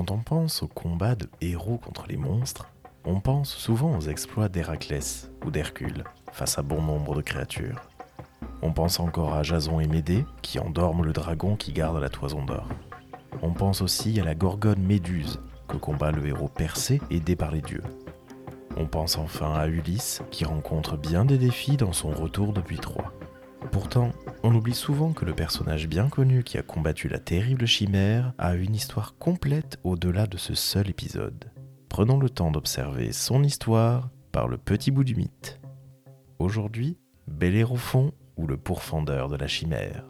Quand on pense au combat de héros contre les monstres, on pense souvent aux exploits d'Héraclès ou d'Hercule face à bon nombre de créatures. On pense encore à Jason et Médée qui endorment le dragon qui garde la toison d'or. On pense aussi à la gorgone Méduse que combat le héros Persée aidé par les dieux. On pense enfin à Ulysse qui rencontre bien des défis dans son retour depuis Troie. Pourtant, on oublie souvent que le personnage bien connu qui a combattu la terrible chimère a une histoire complète au-delà de ce seul épisode. Prenons le temps d'observer son histoire par le petit bout du mythe. Aujourd'hui, Bellérophon ou le pourfendeur de la chimère.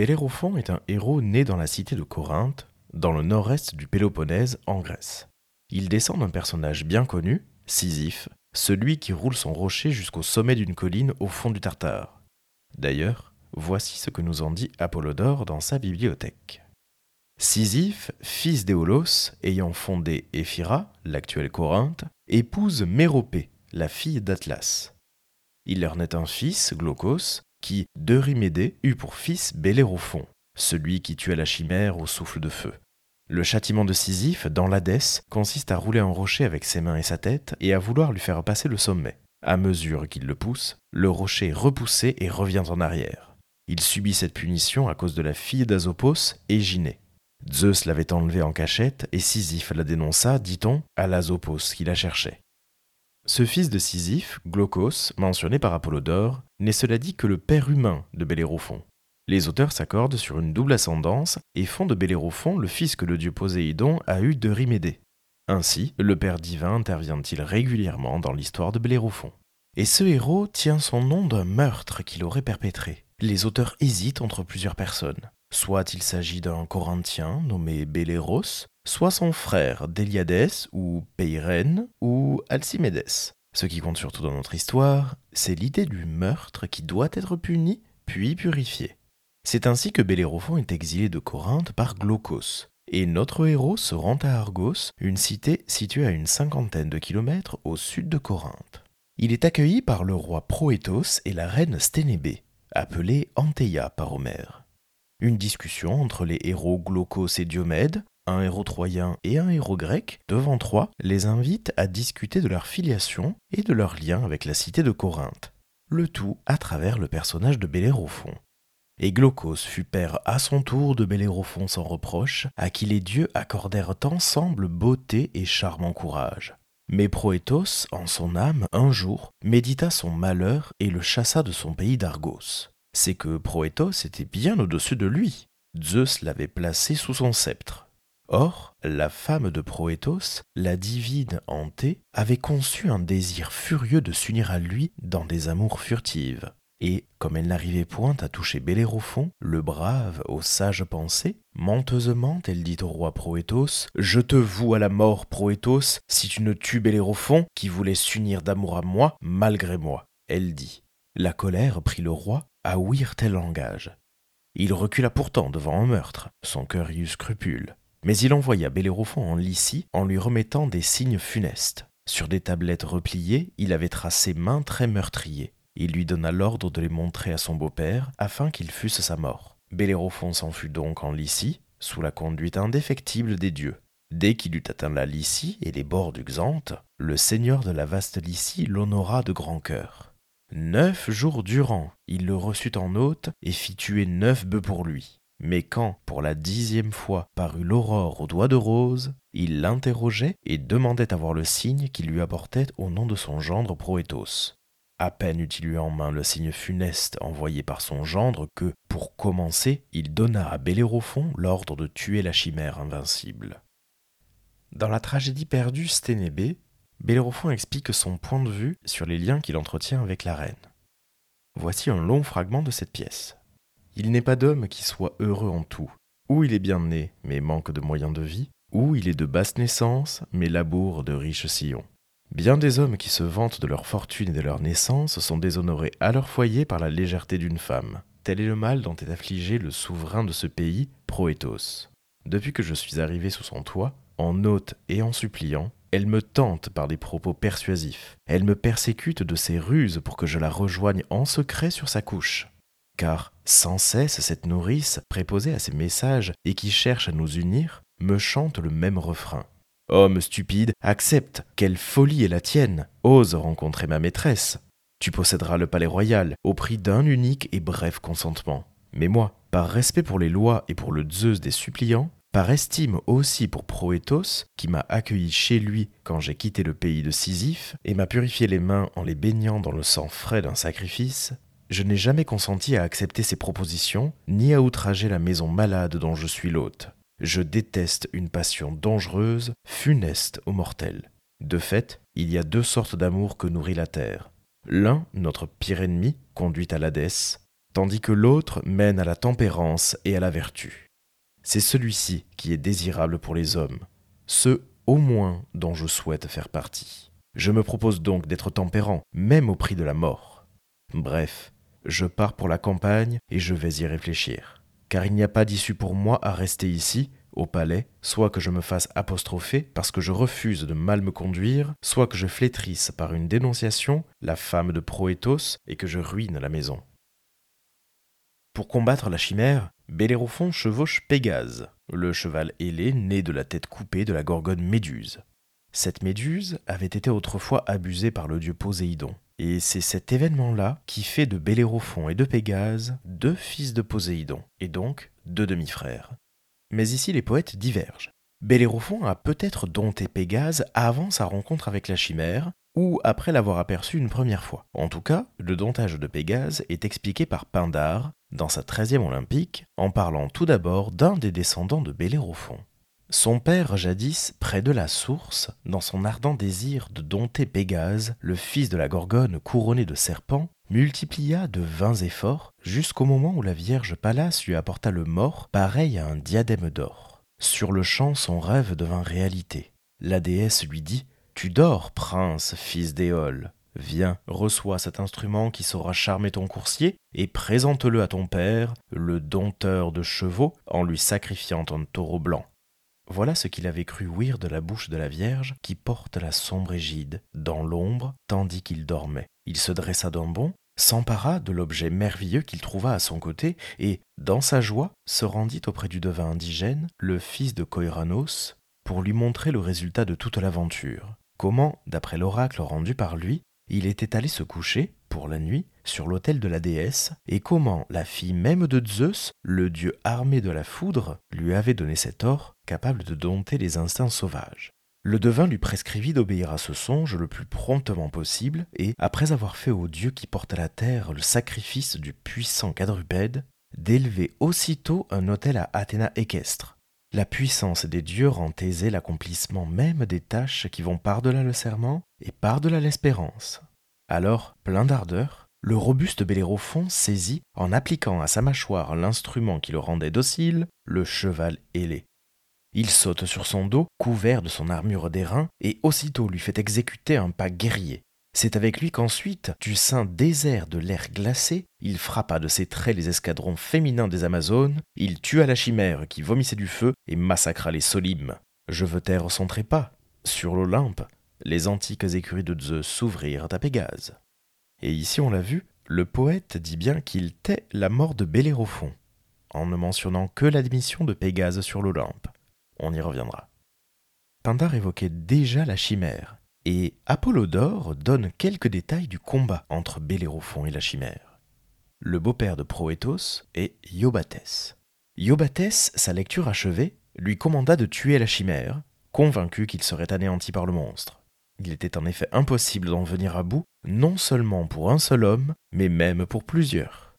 Bellérophon est un héros né dans la cité de Corinthe, dans le nord-est du Péloponnèse en Grèce. Il descend d'un personnage bien connu, Sisyphe, celui qui roule son rocher jusqu'au sommet d'une colline au fond du Tartare. D'ailleurs, voici ce que nous en dit Apollodore dans sa bibliothèque. Sisyphe, fils d'Éolos, ayant fondé Éphira, l'actuelle Corinthe, épouse Méropée, la fille d'Atlas. Il leur naît un fils, Glaucos, qui, d'Eurymédée, eut pour fils Bellérophon, celui qui tua la chimère au souffle de feu. Le châtiment de Sisyphe, dans l'Hadès, consiste à rouler un rocher avec ses mains et sa tête et à vouloir lui faire passer le sommet. À mesure qu'il le pousse, le rocher est repoussé et revient en arrière. Il subit cette punition à cause de la fille d'Azopos, Éginée. Zeus l'avait enlevé en cachette et Sisyphe la dénonça, dit-on, à l'Azopos qui la cherchait. Ce fils de Sisyphe, Glaucos, mentionné par Apollodore, n'est cela dit que le père humain de Bellérophon. Les auteurs s'accordent sur une double ascendance et font de Bellérophon le fils que le dieu Poséidon a eu de Rimédée. Ainsi, le père divin intervient-il régulièrement dans l'histoire de Bellérophon. Et ce héros tient son nom d'un meurtre qu'il aurait perpétré. Les auteurs hésitent entre plusieurs personnes. Soit il s'agit d'un Corinthien nommé Belléros, soit son frère Déliadès ou Peirène ou Alcimédès. Ce qui compte surtout dans notre histoire, c'est l'idée du meurtre qui doit être puni puis purifié. C'est ainsi que Bellérophon est exilé de Corinthe par Glaucos, et notre héros se rend à Argos, une cité située à une cinquantaine de kilomètres au sud de Corinthe. Il est accueilli par le roi Proétos et la reine Sténébé, appelée Anteia par Homère. Une discussion entre les héros Glaucos et Diomède, un héros troyen et un héros grec, devant Troie, les invite à discuter de leur filiation et de leur lien avec la cité de Corinthe. Le tout à travers le personnage de Bellérophon. Et Glaucos fut père à son tour de Bellérophon sans reproche, à qui les dieux accordèrent ensemble beauté et charmant courage. Mais Proétos, en son âme, un jour, médita son malheur et le chassa de son pays d'Argos. C'est que Proétos était bien au-dessus de lui. Zeus l'avait placé sous son sceptre. Or, la femme de Proétos, la divine Anté, avait conçu un désir furieux de s'unir à lui dans des amours furtives. Et, comme elle n'arrivait point à toucher Bellérophon, le brave aux sages pensées, menteusement elle dit au roi Proétos Je te voue à la mort, Proétos, si tu ne tues Bellérophon, qui voulait s'unir d'amour à moi, malgré moi. Elle dit. La colère prit le roi à ouïr tel langage. Il recula pourtant devant un meurtre, son cœur y eut scrupule. Mais il envoya Bellérophon en Lycie en lui remettant des signes funestes. Sur des tablettes repliées, il avait tracé mains très meurtriers. Il lui donna l'ordre de les montrer à son beau-père afin qu'il fusse sa mort. Bellérophon s'en fut donc en Lycie, sous la conduite indéfectible des dieux. Dès qu'il eut atteint la Lycie et les bords du Xanthe, le seigneur de la vaste Lycie l'honora de grand cœur. Neuf jours durant, il le reçut en hôte et fit tuer neuf bœufs pour lui. Mais quand, pour la dixième fois, parut l'aurore aux doigts de rose, il l'interrogeait et demandait à voir le signe qu'il lui apportait au nom de son gendre Proétos. À peine eut-il eu en main le signe funeste envoyé par son gendre que, pour commencer, il donna à Bellérophon l'ordre de tuer la chimère invincible. Dans la tragédie perdue Sténébé, Bellérophon explique son point de vue sur les liens qu'il entretient avec la reine. Voici un long fragment de cette pièce. Il n'est pas d'homme qui soit heureux en tout. Ou il est bien né, mais manque de moyens de vie, ou il est de basse naissance, mais laboure de riches sillons. Bien des hommes qui se vantent de leur fortune et de leur naissance sont déshonorés à leur foyer par la légèreté d'une femme. tel est le mal dont est affligé le souverain de ce pays, Proétos. Depuis que je suis arrivé sous son toit, en hôte et en suppliant, elle me tente par des propos persuasifs. Elle me persécute de ses ruses pour que je la rejoigne en secret sur sa couche. Car sans cesse cette nourrice, préposée à ses messages et qui cherche à nous unir, me chante le même refrain. Homme stupide, accepte, quelle folie est la tienne, ose rencontrer ma maîtresse. Tu posséderas le palais royal au prix d'un unique et bref consentement. Mais moi, par respect pour les lois et pour le Zeus des suppliants, par estime aussi pour Proétos, qui m'a accueilli chez lui quand j'ai quitté le pays de Sisyphe, et m'a purifié les mains en les baignant dans le sang frais d'un sacrifice, je n'ai jamais consenti à accepter ses propositions, ni à outrager la maison malade dont je suis l'hôte. Je déteste une passion dangereuse, funeste aux mortels. De fait, il y a deux sortes d'amour que nourrit la terre. L'un, notre pire ennemi, conduit à l'Hadès, tandis que l'autre mène à la tempérance et à la vertu. C'est celui-ci qui est désirable pour les hommes, ceux au moins dont je souhaite faire partie. Je me propose donc d'être tempérant, même au prix de la mort. Bref, je pars pour la campagne et je vais y réfléchir, car il n'y a pas d'issue pour moi à rester ici, au palais, soit que je me fasse apostropher parce que je refuse de mal me conduire, soit que je flétrisse par une dénonciation la femme de Proétos et que je ruine la maison. Pour combattre la chimère, Bellérophon chevauche Pégase, le cheval ailé né de la tête coupée de la gorgone Méduse. Cette Méduse avait été autrefois abusée par le dieu Poséidon, et c'est cet événement-là qui fait de Bellérophon et de Pégase deux fils de Poséidon, et donc deux demi-frères. Mais ici les poètes divergent. Bellérophon a peut-être dompté Pégase avant sa rencontre avec la chimère, ou après l'avoir aperçu une première fois. En tout cas, le domptage de Pégase est expliqué par Pindare dans sa treizième olympique, en parlant tout d'abord d'un des descendants de Bellérophon. Son père, jadis, près de la source, dans son ardent désir de dompter Pégase, le fils de la Gorgone couronné de serpents, multiplia de vains efforts jusqu'au moment où la Vierge Pallas lui apporta le mort pareil à un diadème d'or. Sur le champ, son rêve devint réalité. La déesse lui dit Tu dors, prince, fils d'Éole. Viens, reçois cet instrument qui saura charmer ton coursier, et présente-le à ton père, le dompteur de chevaux, en lui sacrifiant un taureau blanc. Voilà ce qu'il avait cru ouïr de la bouche de la Vierge qui porte la sombre égide, dans l'ombre, tandis qu'il dormait. Il se dressa d'un bond, s'empara de l'objet merveilleux qu'il trouva à son côté, et, dans sa joie, se rendit auprès du devin indigène, le fils de Koiranos, pour lui montrer le résultat de toute l'aventure. Comment, d'après l'oracle rendu par lui, il était allé se coucher, pour la nuit, sur l'autel de la déesse, et comment la fille même de Zeus, le dieu armé de la foudre, lui avait donné cet or capable de dompter les instincts sauvages. Le devin lui prescrivit d'obéir à ce songe le plus promptement possible, et, après avoir fait au dieu qui porte à la terre le sacrifice du puissant quadrupède, d'élever aussitôt un autel à Athéna équestre. La puissance des dieux rend aisé l'accomplissement même des tâches qui vont par-delà le serment et par-delà l'espérance. Alors, plein d'ardeur, le robuste Bellérophon saisit, en appliquant à sa mâchoire l'instrument qui le rendait docile, le cheval ailé. Il saute sur son dos, couvert de son armure d'airain, et aussitôt lui fait exécuter un pas guerrier. C'est avec lui qu'ensuite, du sein désert de l'air glacé, il frappa de ses traits les escadrons féminins des Amazones, il tua la chimère qui vomissait du feu et massacra les Solimes. Je veux taire son trépas. Sur l'Olympe, les antiques écuries de Zeus s'ouvrirent à Pégase. Et ici on l'a vu, le poète dit bien qu'il tait la mort de Bellérophon, en ne mentionnant que l'admission de Pégase sur l'Olympe. On y reviendra. Pindare évoquait déjà la chimère, et Apollodore donne quelques détails du combat entre Bellérophon et la chimère. Le beau-père de Proétos est Iobates. Iobates, sa lecture achevée, lui commanda de tuer la chimère, convaincu qu'il serait anéanti par le monstre. Il était en effet impossible d'en venir à bout, non seulement pour un seul homme, mais même pour plusieurs.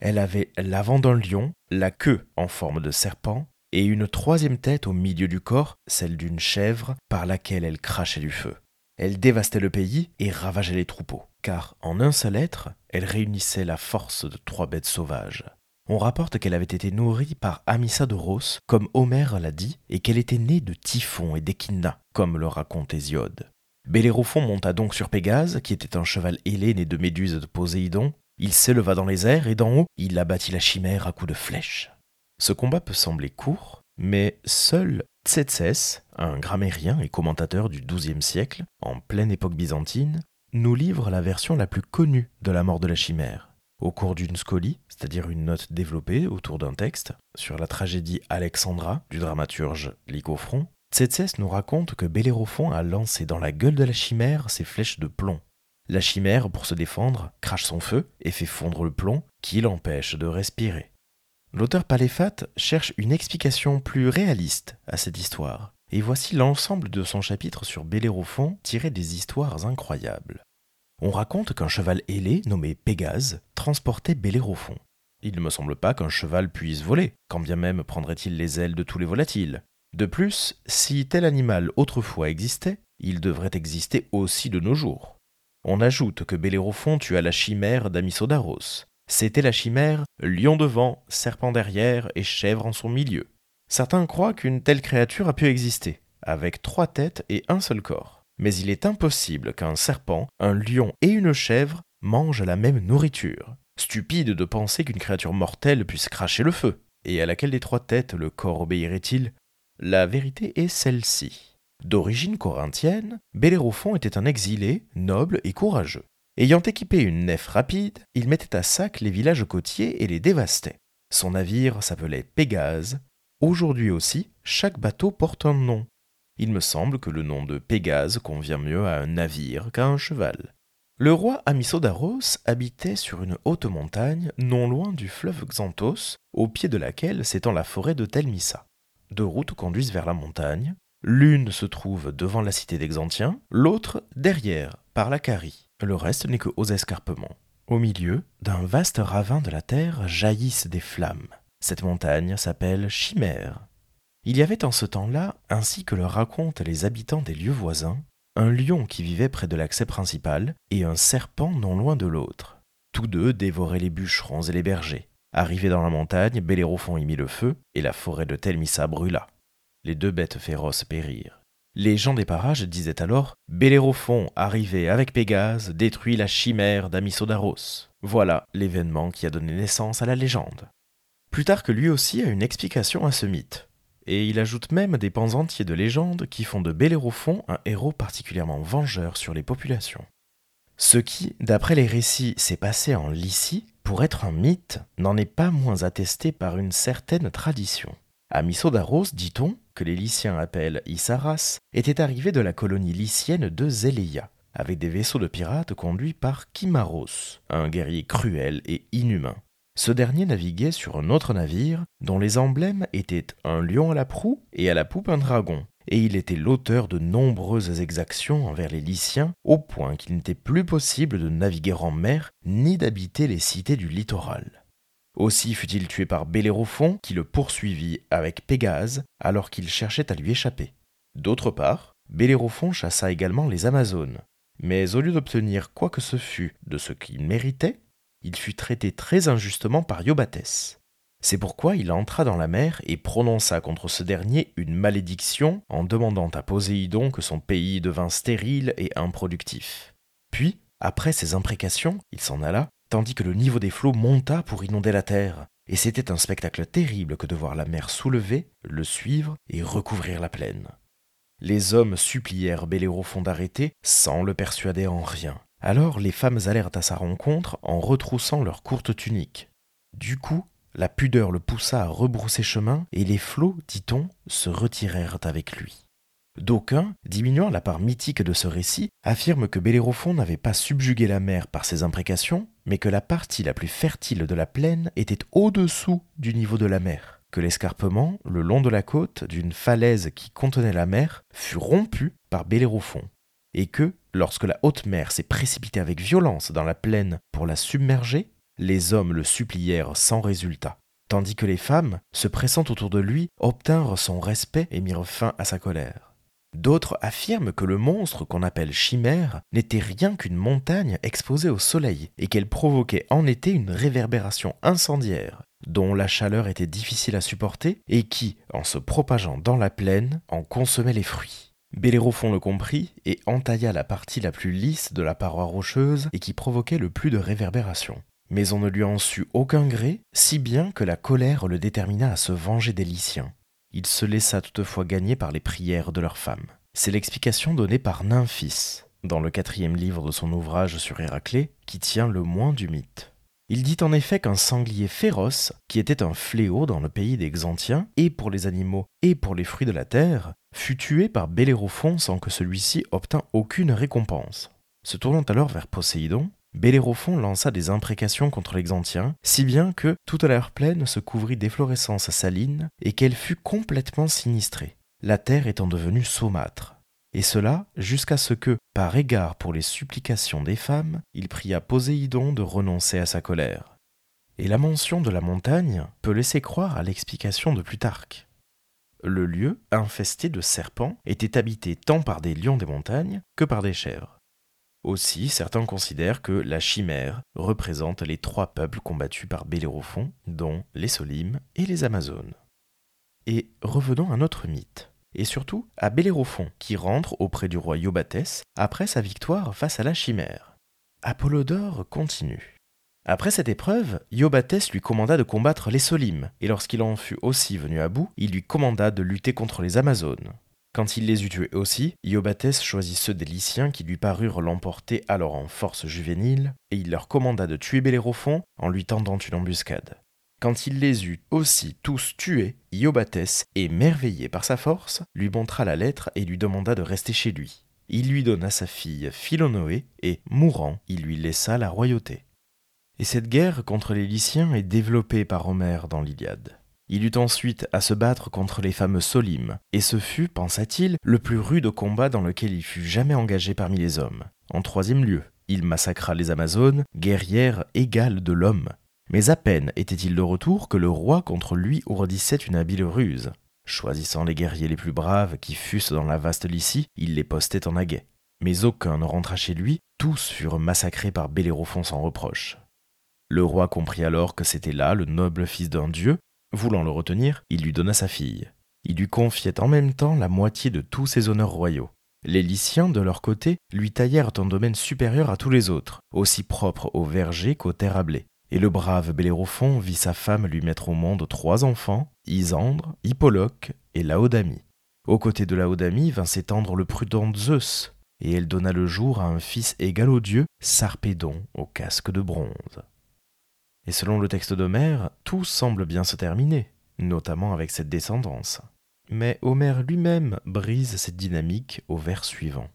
Elle avait l'avant d'un lion, la queue en forme de serpent, et une troisième tête au milieu du corps, celle d'une chèvre, par laquelle elle crachait du feu. Elle dévastait le pays et ravageait les troupeaux, car en un seul être, elle réunissait la force de trois bêtes sauvages. On rapporte qu'elle avait été nourrie par Amissa de comme Homère l'a dit, et qu'elle était née de Typhon et d'Echidna, comme le raconte Hésiode. Bellérophon monta donc sur Pégase, qui était un cheval ailé né de Méduse de Poséidon. Il s'éleva dans les airs et d'en haut, il abattit la chimère à coups de flèche. Ce combat peut sembler court, mais seul Tsetses, un grammairien et commentateur du XIIe siècle, en pleine époque byzantine, nous livre la version la plus connue de la mort de la chimère. Au cours d'une scolie, c'est-à-dire une note développée autour d'un texte, sur la tragédie Alexandra du dramaturge Lycophron, Tsetses nous raconte que Bellérophon a lancé dans la gueule de la chimère ses flèches de plomb. La chimère, pour se défendre, crache son feu et fait fondre le plomb qui l'empêche de respirer. L'auteur Paléphate cherche une explication plus réaliste à cette histoire, et voici l'ensemble de son chapitre sur Bellérophon tiré des histoires incroyables. On raconte qu'un cheval ailé nommé Pégase transportait Bellérophon. Il ne me semble pas qu'un cheval puisse voler, quand bien même prendrait-il les ailes de tous les volatiles. De plus, si tel animal autrefois existait, il devrait exister aussi de nos jours. On ajoute que Bellérophon tua la chimère d'Amisodaros. C'était la chimère lion devant, serpent derrière et chèvre en son milieu. Certains croient qu'une telle créature a pu exister, avec trois têtes et un seul corps. Mais il est impossible qu'un serpent, un lion et une chèvre mangent la même nourriture. Stupide de penser qu'une créature mortelle puisse cracher le feu. Et à laquelle des trois têtes le corps obéirait-il? La vérité est celle-ci. D'origine corinthienne, Bellérophon était un exilé, noble et courageux. Ayant équipé une nef rapide, il mettait à sac les villages côtiers et les dévastait. Son navire s'appelait Pégase. Aujourd'hui aussi, chaque bateau porte un nom. Il me semble que le nom de Pégase convient mieux à un navire qu'à un cheval. Le roi Amisodaros habitait sur une haute montagne non loin du fleuve Xanthos, au pied de laquelle s'étend la forêt de Telmissa. Deux routes conduisent vers la montagne, L'une se trouve devant la cité d'Exantien, l'autre derrière, par la Carie. Le reste n'est que aux escarpements. Au milieu, d'un vaste ravin de la terre jaillissent des flammes. Cette montagne s'appelle Chimère. Il y avait en ce temps-là, ainsi que le racontent les habitants des lieux voisins, un lion qui vivait près de l'accès principal et un serpent non loin de l'autre. Tous deux dévoraient les bûcherons et les bergers. Arrivé dans la montagne, Bellérophon y mit le feu et la forêt de Telmissa brûla les deux bêtes féroces périrent. Les gens des parages disaient alors Bellérophon, arrivé avec Pégase, détruit la chimère d'Amisodaros. Voilà l'événement qui a donné naissance à la légende. Plus tard que lui aussi a une explication à ce mythe. Et il ajoute même des pans entiers de légendes qui font de Bellérophon un héros particulièrement vengeur sur les populations. Ce qui, d'après les récits, s'est passé en Lycie, pour être un mythe, n'en est pas moins attesté par une certaine tradition. À Misodaros, dit-on, que les Lyciens appellent Issaras, était arrivé de la colonie lycienne de Zéléia, avec des vaisseaux de pirates conduits par Kimaros, un guerrier cruel et inhumain. Ce dernier naviguait sur un autre navire dont les emblèmes étaient un lion à la proue et à la poupe un dragon, et il était l'auteur de nombreuses exactions envers les Lyciens, au point qu'il n'était plus possible de naviguer en mer ni d'habiter les cités du littoral. Aussi fut-il tué par Bellérophon, qui le poursuivit avec Pégase, alors qu'il cherchait à lui échapper. D'autre part, Bellérophon chassa également les Amazones. Mais au lieu d'obtenir quoi que ce fût de ce qu'il méritait, il fut traité très injustement par Iobates. C'est pourquoi il entra dans la mer et prononça contre ce dernier une malédiction en demandant à Poséidon que son pays devint stérile et improductif. Puis, après ces imprécations, il s'en alla tandis que le niveau des flots monta pour inonder la terre, et c'était un spectacle terrible que de voir la mer soulever, le suivre et recouvrir la plaine. Les hommes supplièrent Bellérophon d'arrêter sans le persuader en rien. Alors les femmes allèrent à sa rencontre en retroussant leurs courtes tuniques. Du coup, la pudeur le poussa à rebrousser chemin, et les flots, dit-on, se retirèrent avec lui. D'aucuns, diminuant la part mythique de ce récit, affirment que Bellérophon n'avait pas subjugué la mer par ses imprécations, mais que la partie la plus fertile de la plaine était au-dessous du niveau de la mer, que l'escarpement, le long de la côte d'une falaise qui contenait la mer, fut rompu par Bellérophon, et que, lorsque la haute mer s'est précipitée avec violence dans la plaine pour la submerger, les hommes le supplièrent sans résultat, tandis que les femmes, se pressant autour de lui, obtinrent son respect et mirent fin à sa colère. D'autres affirment que le monstre qu'on appelle chimère n'était rien qu'une montagne exposée au soleil et qu'elle provoquait en été une réverbération incendiaire dont la chaleur était difficile à supporter et qui, en se propageant dans la plaine, en consommait les fruits. Bellérophon le comprit et entailla la partie la plus lisse de la paroi rocheuse et qui provoquait le plus de réverbération. mais on ne lui en sut aucun gré, si bien que la colère le détermina à se venger des Lyciens. Il se laissa toutefois gagner par les prières de leurs femmes. C'est l'explication donnée par Nymphis, dans le quatrième livre de son ouvrage sur Héraclée, qui tient le moins du mythe. Il dit en effet qu'un sanglier féroce, qui était un fléau dans le pays des Xantiens, et pour les animaux et pour les fruits de la terre, fut tué par Bellérophon sans que celui-ci obtint aucune récompense. Se tournant alors vers Poséidon, Bellérophon lança des imprécations contre les si bien que toute l'air plaine se couvrit d'efflorescences salines et qu'elle fut complètement sinistrée, la terre étant devenue saumâtre et cela jusqu'à ce que, par égard pour les supplications des femmes, il pria Poséidon de renoncer à sa colère. Et la mention de la montagne peut laisser croire à l'explication de Plutarque. Le lieu, infesté de serpents, était habité tant par des lions des montagnes que par des chèvres. Aussi, certains considèrent que la chimère représente les trois peuples combattus par Bellérophon, dont les Solimes et les Amazones. Et revenons à notre mythe et surtout à Bellérophon, qui rentre auprès du roi Iobates après sa victoire face à la chimère. Apollodore continue. Après cette épreuve, Iobates lui commanda de combattre les Solimes, et lorsqu'il en fut aussi venu à bout, il lui commanda de lutter contre les Amazones. Quand il les eut tués aussi, Iobates choisit ceux des Lyciens qui lui parurent l'emporter alors en force juvénile, et il leur commanda de tuer Bellérophon en lui tendant une embuscade. Quand il les eut aussi tous tués, Iobates, émerveillé par sa force, lui montra la lettre et lui demanda de rester chez lui. Il lui donna sa fille Philonoé et, mourant, il lui laissa la royauté. Et cette guerre contre les Lyciens est développée par Homère dans l'Iliade. Il eut ensuite à se battre contre les fameux Solimes, et ce fut, pensa-t-il, le plus rude combat dans lequel il fut jamais engagé parmi les hommes. En troisième lieu, il massacra les Amazones, guerrières égales de l'homme, mais à peine était-il de retour que le roi contre lui ourdissait une habile ruse. Choisissant les guerriers les plus braves qui fussent dans la vaste Lycie, il les postait en aguet. Mais aucun ne rentra chez lui, tous furent massacrés par Bellérophon sans reproche. Le roi comprit alors que c'était là le noble fils d'un dieu. Voulant le retenir, il lui donna sa fille. Il lui confiait en même temps la moitié de tous ses honneurs royaux. Les Lyciens, de leur côté, lui taillèrent un domaine supérieur à tous les autres, aussi propre aux vergers qu'aux terres à blé. Et le brave Bellérophon vit sa femme lui mettre au monde trois enfants, Isandre, Hippoloque et Laodamie. Aux côtés de Laodamie vint s'étendre le prudent Zeus, et elle donna le jour à un fils égal aux dieux, Sarpédon au casque de bronze. Et selon le texte d'Homère, tout semble bien se terminer, notamment avec cette descendance. Mais Homère lui-même brise cette dynamique au vers suivant.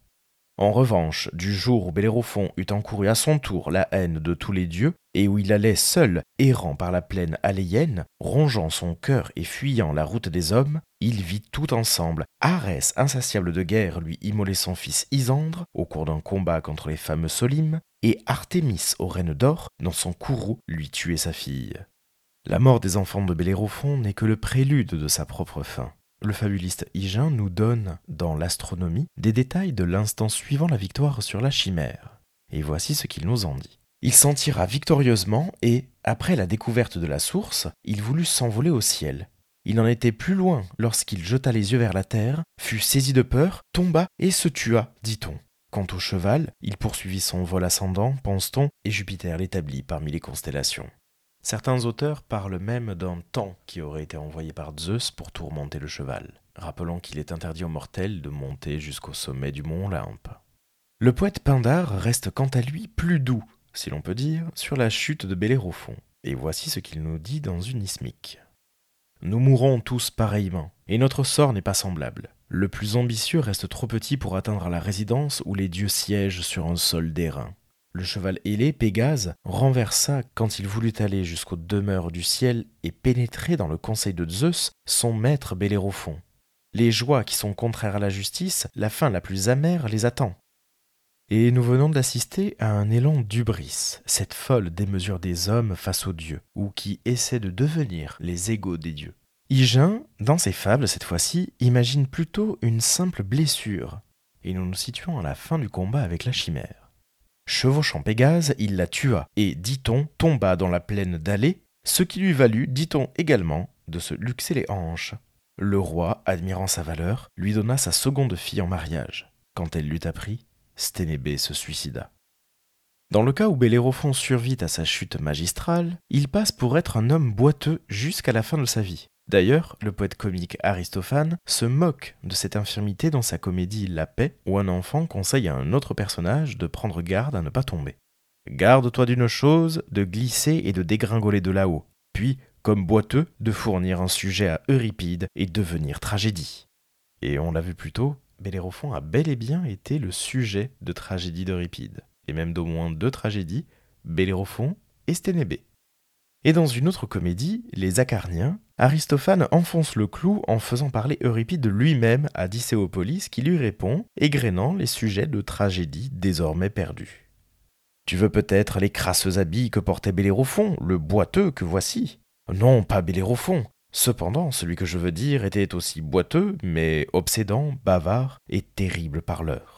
En revanche, du jour où Bellérophon eut encouru à son tour la haine de tous les dieux, et où il allait seul, errant par la plaine aléienne, rongeant son cœur et fuyant la route des hommes, il vit tout ensemble Arès, insatiable de guerre, lui immoler son fils Isandre au cours d'un combat contre les fameux Solimes, et Artémis aux reines d'or, dans son courroux, lui tuer sa fille. La mort des enfants de Bellérophon n'est que le prélude de sa propre fin. Le fabuliste Hygin nous donne, dans l'astronomie, des détails de l'instant suivant la victoire sur la chimère. Et voici ce qu'il nous en dit. Il s'en tira victorieusement et, après la découverte de la source, il voulut s'envoler au ciel. Il en était plus loin lorsqu'il jeta les yeux vers la terre, fut saisi de peur, tomba et se tua, dit-on. Quant au cheval, il poursuivit son vol ascendant, pense-t-on, et Jupiter l'établit parmi les constellations. Certains auteurs parlent même d'un temps qui aurait été envoyé par Zeus pour tourmenter le cheval, rappelant qu'il est interdit aux mortels de monter jusqu'au sommet du mont Olympe. Le poète Pindare reste quant à lui plus doux, si l'on peut dire, sur la chute de Bellérophon, et voici ce qu'il nous dit dans une ismique. Nous mourrons tous pareillement, et notre sort n'est pas semblable. Le plus ambitieux reste trop petit pour atteindre la résidence où les dieux siègent sur un sol d'airain. Le cheval ailé, Pégase, renversa quand il voulut aller jusqu'aux demeures du ciel et pénétrer dans le conseil de Zeus, son maître Bellérophon. Les joies qui sont contraires à la justice, la fin la plus amère les attend. Et nous venons d'assister à un élan d'ubris, cette folle démesure des hommes face aux dieux, ou qui essaie de devenir les égaux des dieux. Hygin, dans ses fables cette fois-ci, imagine plutôt une simple blessure, et nous nous situons à la fin du combat avec la chimère. Chevauchant Pégase, il la tua, et, dit-on, tomba dans la plaine d'Allée, ce qui lui valut, dit-on également, de se luxer les hanches. Le roi, admirant sa valeur, lui donna sa seconde fille en mariage. Quand elle l'eut appris, Sténébé se suicida. Dans le cas où Bellérophon survit à sa chute magistrale, il passe pour être un homme boiteux jusqu'à la fin de sa vie. D'ailleurs, le poète comique Aristophane se moque de cette infirmité dans sa comédie La paix, où un enfant conseille à un autre personnage de prendre garde à ne pas tomber. Garde-toi d'une chose, de glisser et de dégringoler de là-haut, puis, comme boiteux, de fournir un sujet à Euripide et devenir tragédie. Et on l'a vu plus tôt, Bellérophon a bel et bien été le sujet de tragédie d'Euripide, et même d'au moins deux tragédies, Bellérophon et Sténébé. Et dans une autre comédie, Les Acarniens, Aristophane enfonce le clou en faisant parler Euripide lui-même à Dicéopolis qui lui répond, égrénant les sujets de tragédie désormais perdus. Tu veux peut-être les crasses habits que portait Bellérophon, le boiteux que voici? Non, pas Bellérophon, Cependant, celui que je veux dire était aussi boiteux, mais obsédant, bavard et terrible parleur.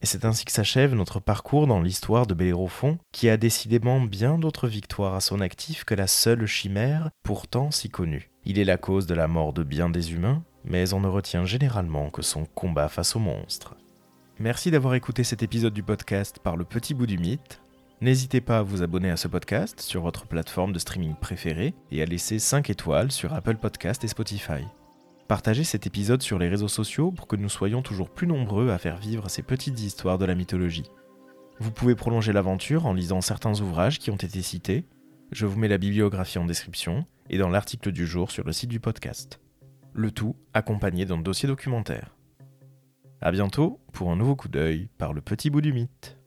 Et c'est ainsi que s'achève notre parcours dans l'histoire de Bellérophon, qui a décidément bien d'autres victoires à son actif que la seule chimère, pourtant si connue. Il est la cause de la mort de bien des humains, mais on ne retient généralement que son combat face aux monstres. Merci d'avoir écouté cet épisode du podcast par le petit bout du mythe. N'hésitez pas à vous abonner à ce podcast sur votre plateforme de streaming préférée et à laisser 5 étoiles sur Apple Podcast et Spotify. Partagez cet épisode sur les réseaux sociaux pour que nous soyons toujours plus nombreux à faire vivre ces petites histoires de la mythologie. Vous pouvez prolonger l'aventure en lisant certains ouvrages qui ont été cités. Je vous mets la bibliographie en description et dans l'article du jour sur le site du podcast. Le tout accompagné d'un dossier documentaire. A bientôt pour un nouveau coup d'œil par le petit bout du mythe.